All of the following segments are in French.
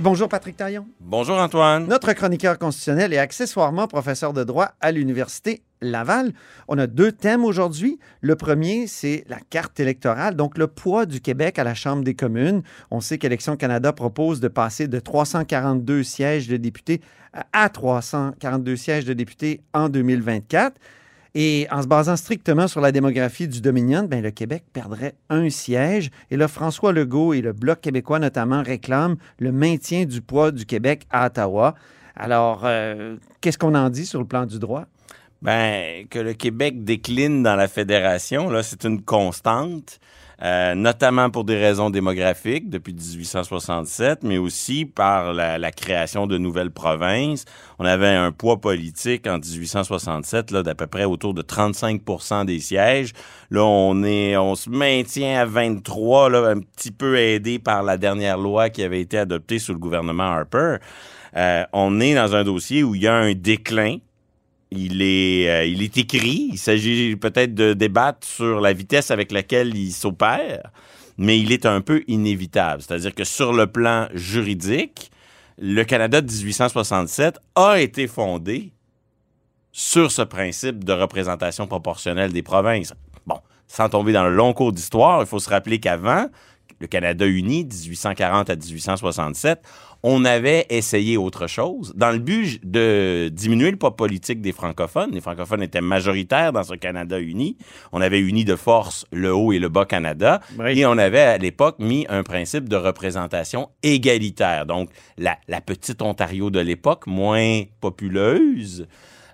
Bonjour Patrick Taillon. Bonjour Antoine. Notre chroniqueur constitutionnel et accessoirement professeur de droit à l'Université Laval. On a deux thèmes aujourd'hui. Le premier, c'est la carte électorale, donc le poids du Québec à la Chambre des communes. On sait qu'Élections Canada propose de passer de 342 sièges de députés à 342 sièges de députés en 2024. Et en se basant strictement sur la démographie du Dominion, ben, le Québec perdrait un siège. Et là, François Legault et le Bloc québécois notamment réclament le maintien du poids du Québec à Ottawa. Alors, euh, qu'est-ce qu'on en dit sur le plan du droit? Ben, que le Québec décline dans la fédération, là, c'est une constante. Euh, notamment pour des raisons démographiques depuis 1867, mais aussi par la, la création de nouvelles provinces. On avait un poids politique en 1867 là d'à peu près autour de 35% des sièges. Là, on est, on se maintient à 23, là, un petit peu aidé par la dernière loi qui avait été adoptée sous le gouvernement Harper. Euh, on est dans un dossier où il y a un déclin il est, euh, il est écrit. Il s'agit peut-être de débattre sur la vitesse avec laquelle il s'opère, mais il est un peu inévitable. C'est-à-dire que sur le plan juridique, le Canada de 1867 a été fondé sur ce principe de représentation proportionnelle des provinces. Bon, sans tomber dans le long cours d'histoire, il faut se rappeler qu'avant, le Canada uni, 1840 à 1867, on avait essayé autre chose dans le but de diminuer le poids politique des francophones. Les francophones étaient majoritaires dans ce Canada uni. On avait uni de force le haut et le bas Canada Oui. et on avait à l'époque mis un principe de représentation égalitaire. Donc la, la petite Ontario de l'époque, moins populeuse,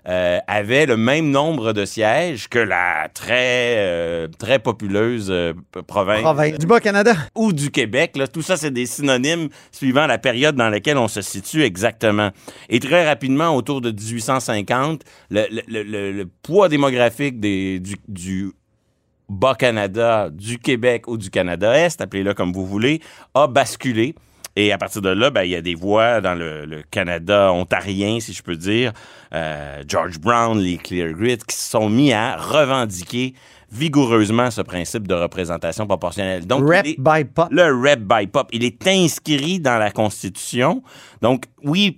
euh, avait le même nombre de sièges que la très euh, très populeuse euh, province Province du Bas-Canada. ou du Québec. Là. Tout ça, c'est des synonymes suivant la période dans laquelle on se situe exactement. Et très rapidement, autour de 1850, le, le- le- le- le poids démographique des, du, du Bas-Canada, du Québec ou du Canada-Est, appelez-le comme vous voulez, a basculé. Et à partir de là, ben, il y a des voix dans le, le Canada ontarien, si je peux dire, euh, George Brown, les Clear Grit, qui se sont mis à revendiquer vigoureusement ce principe de représentation proportionnelle. Donc, Rep est- by pop. le rep by pop, il est inscrit dans la Constitution. Donc, oui,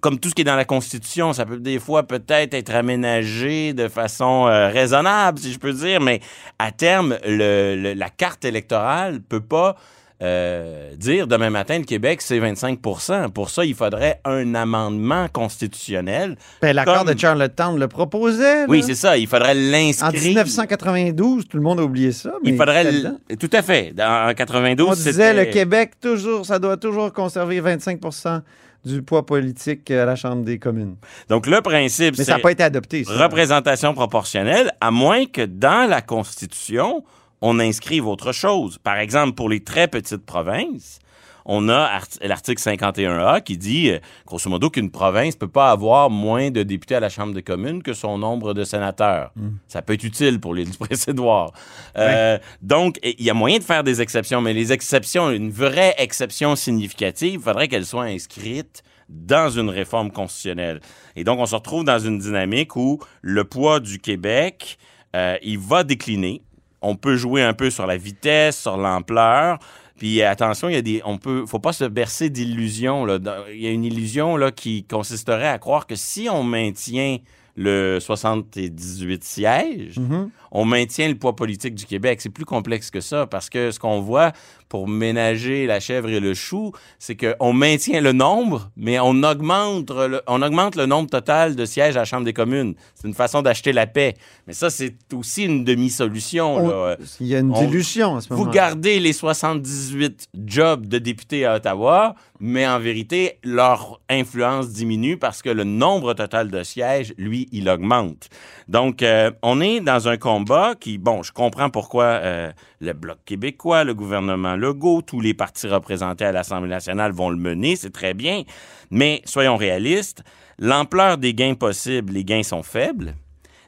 comme tout ce qui est dans la Constitution, ça peut des fois peut-être être aménagé de façon euh, raisonnable, si je peux dire, mais à terme, le- le- la carte électorale peut pas euh, dire demain matin le Québec c'est 25% Pour ça, il faudrait un amendement constitutionnel. Ben, L'accord Comme- de Charlottetown le proposait. là. Oui, c'est ça. Il faudrait En l'inscrire. 1992, tout le monde a oublié ça. mais Il faudrait l- tout à fait. En 92, On disait le Québec, toujours, ça doit toujours conserver 25% du poids politique à la Chambre des communes. Donc le principe, Mais c'est ça n'a pas été adopté. ça. représentation proportionnelle, à moins que dans la Constitution, on inscrive autre chose. Par exemple, pour les très petites provinces, on a art- l'article 51A qui dit, euh, grosso modo, qu'une province peut pas avoir moins de députés à la Chambre des communes que son nombre de sénateurs. Ça peut être utile pour les précédoires. Euh, Donc, il y a moyen de faire des exceptions, mais les exceptions, une vraie exception significative, il faudrait qu'elle soit inscrite dans une réforme constitutionnelle. Et donc, on se retrouve dans une dynamique où le poids du Québec, euh, il va décliner. On peut jouer un peu sur la vitesse, sur l'ampleur. Puis attention, il y a des, on peut, faut pas se bercer d'illusions. Il y a une illusion là qui consisterait à croire que si on maintient le 78 sièges, Mhm. on maintient le poids politique du Québec. C'est plus complexe que ça parce que ce qu'on voit pour ménager la chèvre et le chou, c'est qu'on maintient le nombre, mais on augmente le, on augmente le nombre total de sièges à la Chambre des communes. C'est une façon d'acheter la paix. Mais ça, c'est aussi une demi-solution. Il y a une On- dilution à ce moment Vous gardez les 78 jobs de députés à Ottawa, mais en vérité, leur influence diminue parce que le nombre total de sièges, lui, il augmente. Donc, euh, on est dans un combat qui, bon, je comprends pourquoi euh, le Bloc québécois, le gouvernement Legault, tous les partis représentés à l'Assemblée nationale vont le mener, c'est très bien. Mais soyons réalistes, l'ampleur des gains possibles, les gains sont faibles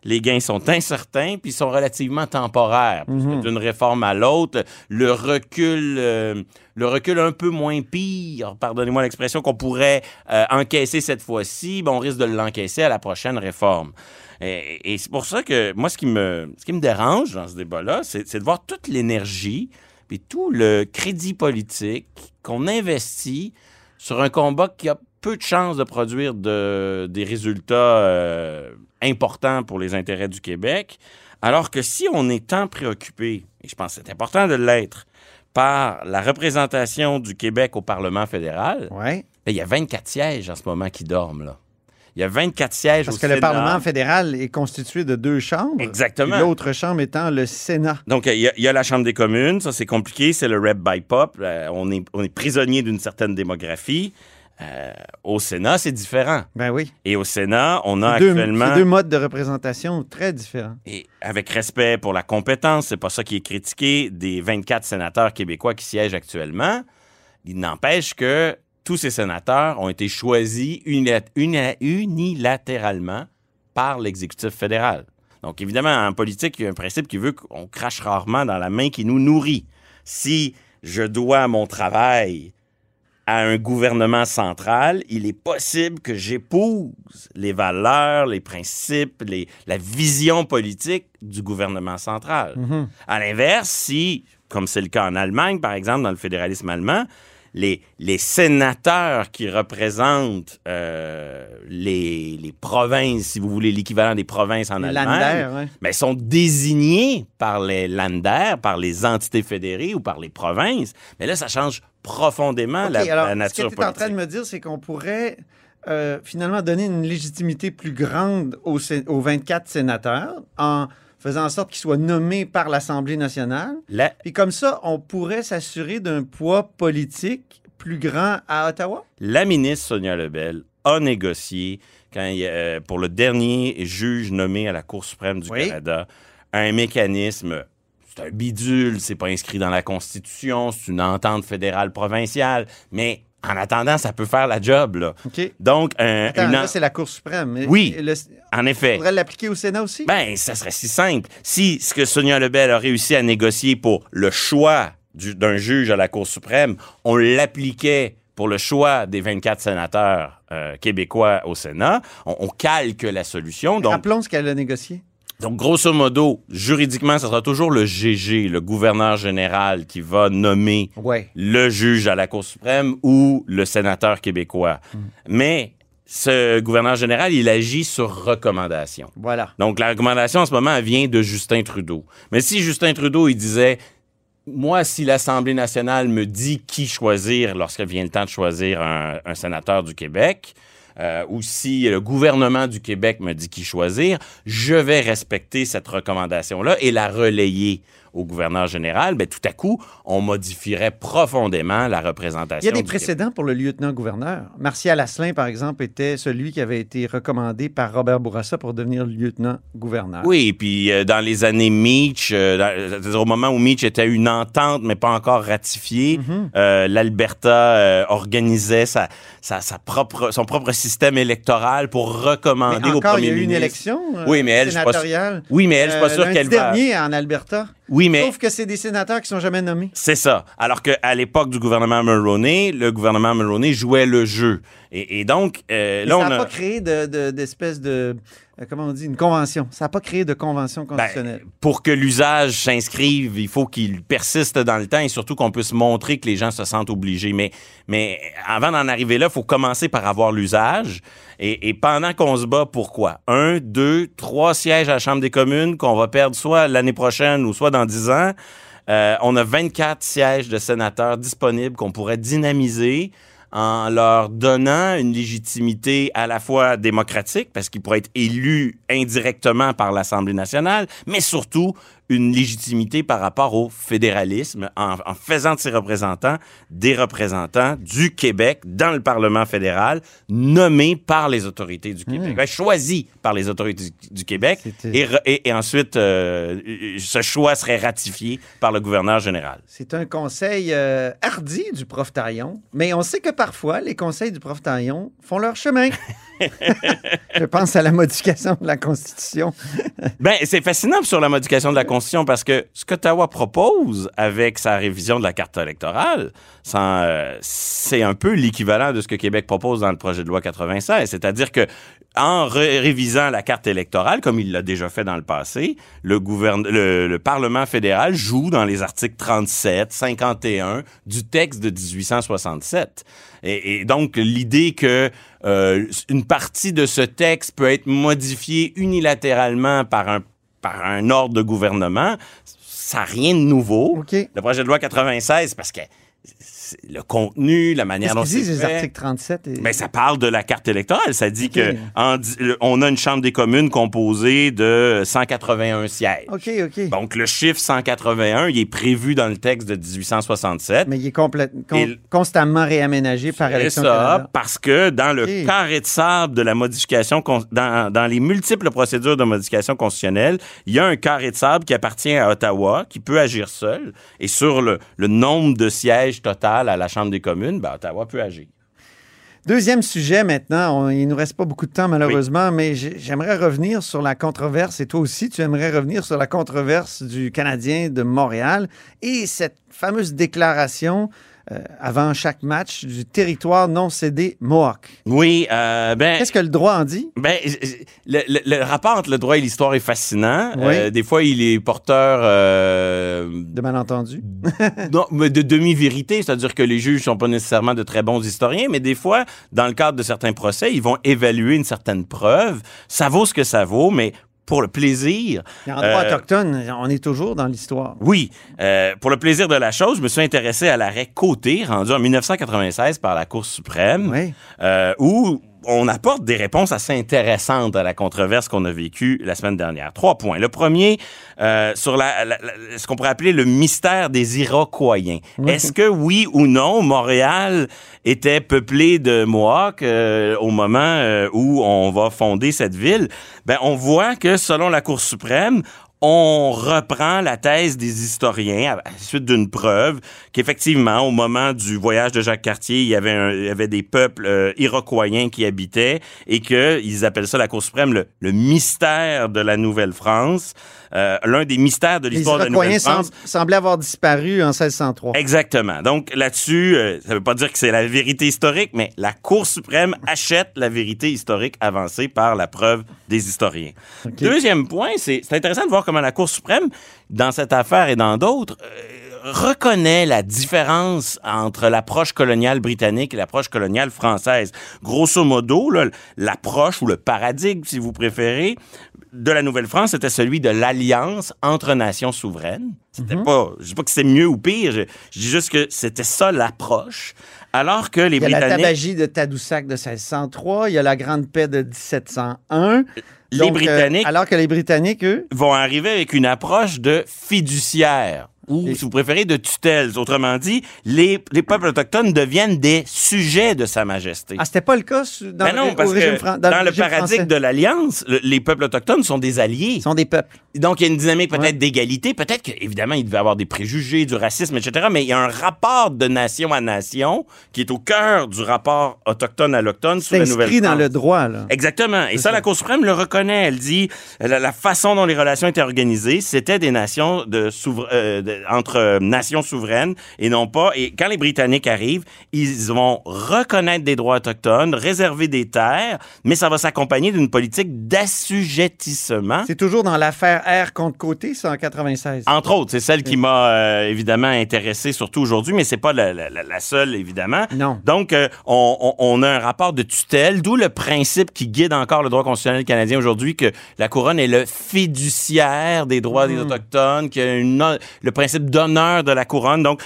les gains sont incertains puis sont relativement temporaires. Que D'une réforme à l'autre, le recul, euh, le recul un peu moins pire, pardonnez-moi l'expression, qu'on pourrait euh, encaisser cette fois-ci, ben, on risque de l'encaisser à la prochaine réforme. Et, et c'est pour ça que moi, ce qui me, ce qui me dérange dans ce débat-là, c'est c'est de voir toute l'énergie puis tout le crédit politique qu'on investit sur un combat qui a peu de chances de produire de- des résultats euh, importants pour les intérêts du Québec, alors que si on est tant préoccupé, et je pense que c'est important de l'être, par la représentation du Québec au Parlement fédéral, ben, il y a 24 sièges en ce moment qui dorment. Là. Il y a 24 sièges Parce au que le. Parlement fédéral est constitué de deux chambres. Exactement. L'autre chambre étant le Sénat. Donc, il y, a- il y a la Chambre des communes, ça c'est compliqué, c'est le rep by pop. Euh, on, est, on est prisonnier d'une certaine démographie. Euh, au Sénat, c'est différent. Ben oui. Et au Sénat, on a deux, actuellement... deux modes de représentation très différents. Et avec respect pour la compétence, c'est pas ça qui est critiqué, des 24 sénateurs québécois qui siègent actuellement, il n'empêche que tous ces sénateurs ont été choisis unilat- uni- unilatéralement par l'exécutif fédéral. Donc, évidemment, en politique, il y a un principe qui veut qu'on crache rarement dans la main qui nous nourrit. Si je dois mon travail à un gouvernement central, il est possible que j'épouse les valeurs, les principes, les- la vision politique du gouvernement central. À l'inverse, si, comme c'est le cas en Allemagne, par exemple, dans le fédéralisme allemand, les, les sénateurs qui représentent euh, les, les provinces, si vous voulez, l'équivalent des provinces en Les Allemagne, ouais. ben, sont désignés par les Länder, par les entités fédérées ou par les provinces. Mais là, ça change profondément la, alors, la ce nature que tu es en train de politique. me dire, c'est qu'on pourrait euh, finalement donner une légitimité plus grande aux, sé- aux 24 sénateurs en faisant en sorte qu'ils soient nommés par l'Assemblée nationale. La- Puis comme ça, on pourrait s'assurer d'un poids politique plus grand à Ottawa? la ministre Sonia Lebel a négocié quand il euh, pour le dernier juge nommé à la Cour suprême du Oui. Canada un mécanisme. C'est un bidule, c'est pas inscrit dans la Constitution, c'est une entente fédérale provinciale, mais en attendant, ça peut faire la job. Là. Donc, un, Attends, une en- là, c'est la Cour suprême. Oui. le- en on effet. pourrait l'appliquer au Sénat aussi? Ben, ça serait si simple. Si ce que Sonia Lebel a réussi à négocier pour le choix du- d'un juge à la Cour suprême, on l'appliquait pour le choix des 24 sénateurs euh, québécois au Sénat, on, on calque la solution. Donc, Rappelons ce qu'elle a négocié. Donc, grosso modo, juridiquement, ce sera toujours le GG, le gouverneur général, qui va nommer Ouais. le juge à la Cour suprême ou le sénateur québécois. Mais ce gouverneur général, il agit sur recommandation. Voilà. Donc, la recommandation en ce moment, elle vient de Justin Trudeau. Mais si Justin Trudeau, il disait, moi, si l'Assemblée nationale me dit qui choisir lorsque vient le temps de choisir un, un sénateur du Québec, euh, ou si le gouvernement du Québec me dit qui choisir, je vais respecter cette recommandation-là et la relayer au gouverneur général. Ben, tout à coup, on modifierait profondément la représentation. Il y a des Québec. précédents pour le lieutenant-gouverneur. Martial Asselin, par exemple, était celui qui avait été recommandé par Robert Bourassa pour devenir lieutenant-gouverneur. Oui, et puis euh, dans les années Meach, euh, dans- au moment où Meach était une entente, mais pas encore ratifiée, Mhm. euh, l'Alberta euh, organisait sa, sa, sa propre, son propre système électoral pour Mais recommander au premier il y a eu une ministre. élection Oui, mais elle, je suis pas sénatoriale. Oui, mais elle, je suis pas sûr qu'elle va... dernier en Alberta. Oui, mais... Sauf que c'est des sénateurs qui sont jamais nommés. C'est ça. Alors qu'à l'époque du gouvernement Mulroney, le gouvernement Mulroney jouait le jeu. Et, et donc, euh, là, ça on n'a a... pas créé de- de- d'espèce de, euh, comment on dit, une convention. Ça n'a pas créé de convention Ben, constitutionnelle. pour que l'usage s'inscrive, il faut qu'il persiste dans le temps et surtout qu'on puisse montrer que les gens se sentent obligés. Mais, mais avant d'en arriver là, il faut commencer par avoir l'usage. Et, et pendant qu'on se bat, pourquoi? Un, deux, trois sièges à la Chambre des communes qu'on va perdre soit l'année prochaine ou soit dans dix ans. Euh, on a 24 sièges de sénateurs disponibles qu'on pourrait dynamiser en leur donnant une légitimité à la fois démocratique, parce qu'ils pourraient être élus indirectement par l'Assemblée nationale, mais surtout une légitimité par rapport au fédéralisme en, en faisant de ses représentants des représentants du Québec dans le Parlement fédéral, nommés par les autorités du Québec, Ben, choisis par les autorités du, du Québec, et, re- et- et ensuite euh, ce choix serait ratifié par le gouverneur général. C'est un conseil euh, hardi du prof Taillon, mais on sait que parfois, les conseils du prof Taillon font leur chemin. Je pense à la modification de la Constitution. Ben, c'est fascinant sur la modification de la Constitution parce que ce qu'Ottawa propose avec sa révision de la carte électorale, euh, c'est un peu l'équivalent de ce que Québec propose dans le projet de loi 96. C'est-à-dire que en ré- révisant la carte électorale, comme il l'a déjà fait dans le passé, le Parlement fédéral joue dans les articles 37, 51 du texte de 1867. Et, et donc, l'idée que euh, une partie de ce texte peut être modifiée unilatéralement par un, par un ordre de gouvernement, ça n'a rien de nouveau. OK. Le projet de loi 96, parce que le contenu, la manière dont c'est les articles 37 et... Ben, ça parle de la carte électorale. Ça dit OK. que en on a une chambre des communes composée de 181 sièges. OK, OK. Donc, le chiffre 181, il est prévu dans le texte de 1867. Mais il est complète- con- Et- constamment réaménagé par C'est élection ça, Canada. parce que dans le carré de sable de la modification, dans, dans les multiples procédures de modification constitutionnelle, il y a un carré de sable qui appartient à Ottawa, qui peut agir seul. Et sur le, le nombre de sièges total à la Chambre des communes, ben, Ottawa peut agir. Deuxième sujet maintenant. On- il nous reste pas beaucoup de temps malheureusement, mais j'ai- j'aimerais revenir sur la controverse, et toi aussi, tu aimerais revenir sur la controverse du Canadien de Montréal et cette fameuse déclaration euh, avant chaque match du territoire non cédé Mohawk. Oui, euh, ben... Qu'est-ce que le droit en dit? Ben, le, le- le rapport entre le droit et l'histoire est fascinant. Oui. Euh, des fois, il est porteur euh, De malentendu. non, mais de demi-vérité, c'est-à-dire que les juges sont pas nécessairement de très bons historiens, mais des fois, dans le cadre de certains procès, ils vont évaluer une certaine preuve. Ça vaut ce que ça vaut, mais pour le plaisir, en droit Euh, autochtone, on est toujours dans l'histoire. oui, euh, pour le plaisir de la chose, je me suis intéressé à l'arrêt Côté, rendu en 1996 par la Cour suprême, Oui. euh, où on apporte des réponses assez intéressantes à la controverse qu'on a vécue la semaine dernière. Trois points. Le premier, euh, sur la, la- la- ce qu'on pourrait appeler le mystère des Iroquois. Est-ce que oui ou non, Montréal était peuplé de Mohawks euh, au moment euh, où on va fonder cette ville? Ben, on voit que selon la Cour suprême, on reprend la thèse des historiens à la suite d'une preuve qu'effectivement, au moment du voyage de Jacques Cartier, il y avait, un- il y avait des peuples euh, iroquoiens qui habitaient et que ils appellent ça la Cour suprême le, le mystère de la Nouvelle-France, euh, l'un des mystères de l'histoire de la Nouvelle-France. sem- semblaient avoir disparu en 1603. Exactement. Donc là-dessus, euh, ça veut pas dire que c'est la vérité historique, mais la Cour suprême achète la vérité historique avancée par la preuve des historiens. Deuxième point, c'est c'est intéressant de voir comment la Cour suprême, dans cette affaire et dans d'autres, euh, reconnaît la différence entre l'approche coloniale britannique et l'approche coloniale française. Grosso modo, l'approche ou le paradigme, si vous préférez, de la Nouvelle-France, c'était celui de l'alliance entre nations souveraines. C'était pas, je dis pas que c'est mieux ou pire, je, je dis juste que c'était ça l'approche. Alors que les Il y a la Britanniques, tabagie de Tadoussac de 1603, il y a la Grande Paix de 1701. Les Donc, euh, Britanniques- alors que les Britanniques, eux, vont arriver avec une approche de fiduciaire ou, si vous préférez, de tutelle. Autrement dit, les, les peuples autochtones deviennent des sujets de Sa Majesté. ah, c'était pas le cas dans Ben non, le, parce au régime que fran- dans, le paradigme français. de l'Alliance, le- les peuples autochtones sont des alliés. Ils sont des peuples. Donc, il y a une dynamique peut-être Ouais. d'égalité. Peut-être qu'évidemment, il devait y avoir des préjugés, du racisme, etc. Mais il y a un rapport de nation à nation qui est au cœur du rapport autochtone-allochtone sous C'est la inscrit Nouvelle-France. dans le droit, là. Exactement. Et ça, ça. la Cour suprême le reconnaît. Elle dit la, la façon dont les relations étaient organisées, c'était des nations de souvera- euh, entre euh, nations souveraines et non pas. Et quand les Britanniques arrivent, ils vont reconnaître des droits autochtones, réserver des terres, mais ça va s'accompagner d'une politique d'assujettissement. C'est toujours dans l'affaire R contre côté, ça, en 96. Entre autres, c'est celle qui m'a euh, évidemment intéressé, surtout aujourd'hui, mais c'est pas la, la- la- la seule, évidemment. Non. Donc, euh, on, a un rapport de tutelle, d'où le principe qui guide encore le droit constitutionnel canadien aujourd'hui, que la couronne est le fiduciaire des droits des Autochtones, qu'il y a une, le principe d'honneur de la couronne. Donc,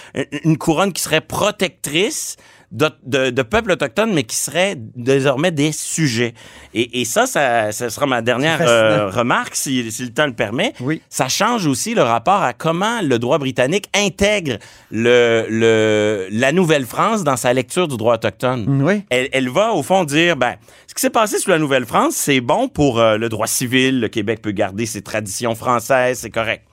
une- couronne qui serait protectrice de, de, de peuples autochtones, mais qui seraient désormais des sujets. Et, et ça, ça, ça sera ma dernière euh, remarque, si, si le temps le permet. Oui. Ça change aussi le rapport à comment le droit britannique intègre le, le, la Nouvelle-France dans sa lecture du droit autochtone. Oui. Elle, elle va, au fond, dire, ben, ce qui s'est passé sous la Nouvelle-France, c'est bon pour euh, le droit civil. Le Québec peut garder ses traditions françaises, c'est correct.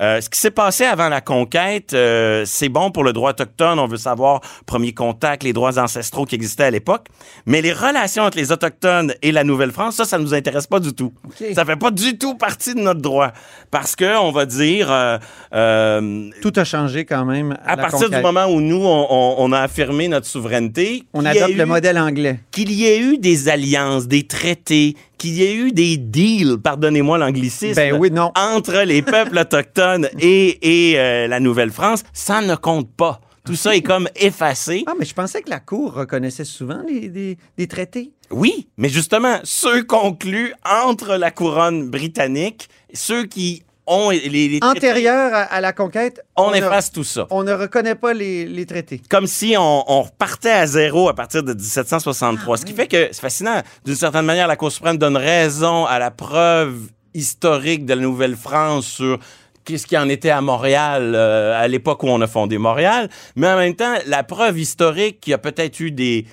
Euh, ce qui s'est passé avant la conquête, euh, c'est bon pour le droit autochtone. On veut savoir premier contact, les droits ancestraux qui existaient à l'époque. Mais les relations entre les autochtones et la Nouvelle-France, ça, ça nous intéresse pas du tout. OK. Ça fait pas du tout partie de notre droit, parce que on va dire. euh, euh, Tout a changé quand même. À, à la partir conquête. du moment où nous, on, on- on a affirmé notre souveraineté, On adopte le modèle anglais. qu'il y ait eu des alliances, des traités, qu'il y ait eu des deals, pardonnez-moi l'anglicisme, Ben oui, non. entre les peuples autochtones et, et euh, la Nouvelle-France, ça ne compte pas. Tout ça est comme effacé. Ah, mais je pensais que la Cour reconnaissait souvent les, des traités. Oui, mais justement, ceux conclus entre la couronne britannique, ceux qui ont les, les traités, Antérieur à, à la conquête, on efface tout ça. on ne reconnaît pas les, les traités. comme si on, on repartait à zéro à partir de 1763. Ce qui fait que c'est fascinant. D'une certaine manière, la Cour suprême donne raison à la preuve historique de la Nouvelle-France sur qu'est-ce qui en était à Montréal euh, à l'époque où on a fondé Montréal. Mais en même temps, la preuve historique qu'il y a peut-être eu des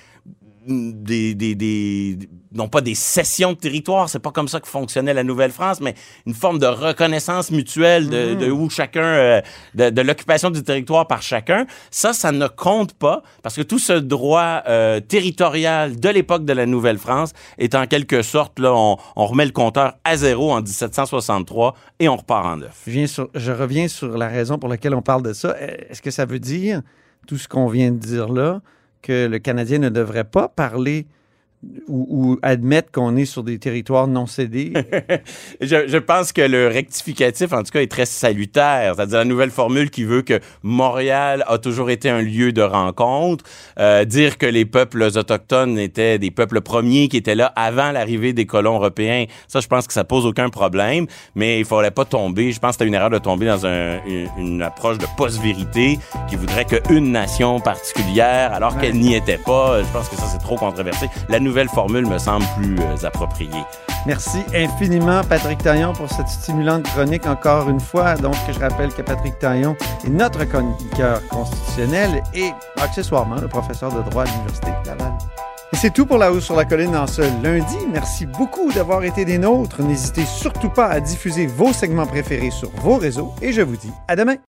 des, des, des- non pas des cessions de territoire, c'est pas comme ça que fonctionnait la Nouvelle-France, mais une forme de reconnaissance mutuelle de, de où chacun, euh, de, de l'occupation du territoire par chacun. Ça, ça ne compte pas parce que tout ce droit euh, territorial de l'époque de la Nouvelle-France est en quelque sorte, là, on, on remet le compteur à zéro en 1763 et on repart en neuf. Je, viens sur- je reviens sur la raison pour laquelle on parle de ça. Euh, Est-ce que ça veut dire, tout ce qu'on vient de dire là, que le Canadien ne devrait pas parler ou, ou admettre qu'on est sur des territoires non cédés? Je, je pense que le rectificatif, en tout cas, est très salutaire. C'est-à-dire la nouvelle formule qui veut que Montréal a toujours été un lieu de rencontre. Euh, dire que les peuples autochtones étaient des peuples premiers qui étaient là avant l'arrivée des colons européens, ça, je pense que ça pose aucun problème. Mais il faudrait pas tomber. Je pense que c'était une erreur de tomber dans un- une, une approche de post-vérité qui voudrait qu'une nation particulière, alors qu'elle n'y était pas. Je pense que ça, c'est trop controversé. La nouvelle formule me semble plus euh, appropriée. Merci infiniment, Patrick Taillon, pour cette stimulante chronique encore une fois. Donc, je rappelle que Patrick Taillon est notre chroniqueur constitutionnel et accessoirement le professeur de droit à l'Université de Laval. Et c'est tout pour La Hausse sur la Colline en ce lundi. Merci beaucoup d'avoir été des nôtres. N'hésitez surtout pas à diffuser vos segments préférés sur vos réseaux et je vous dis à demain.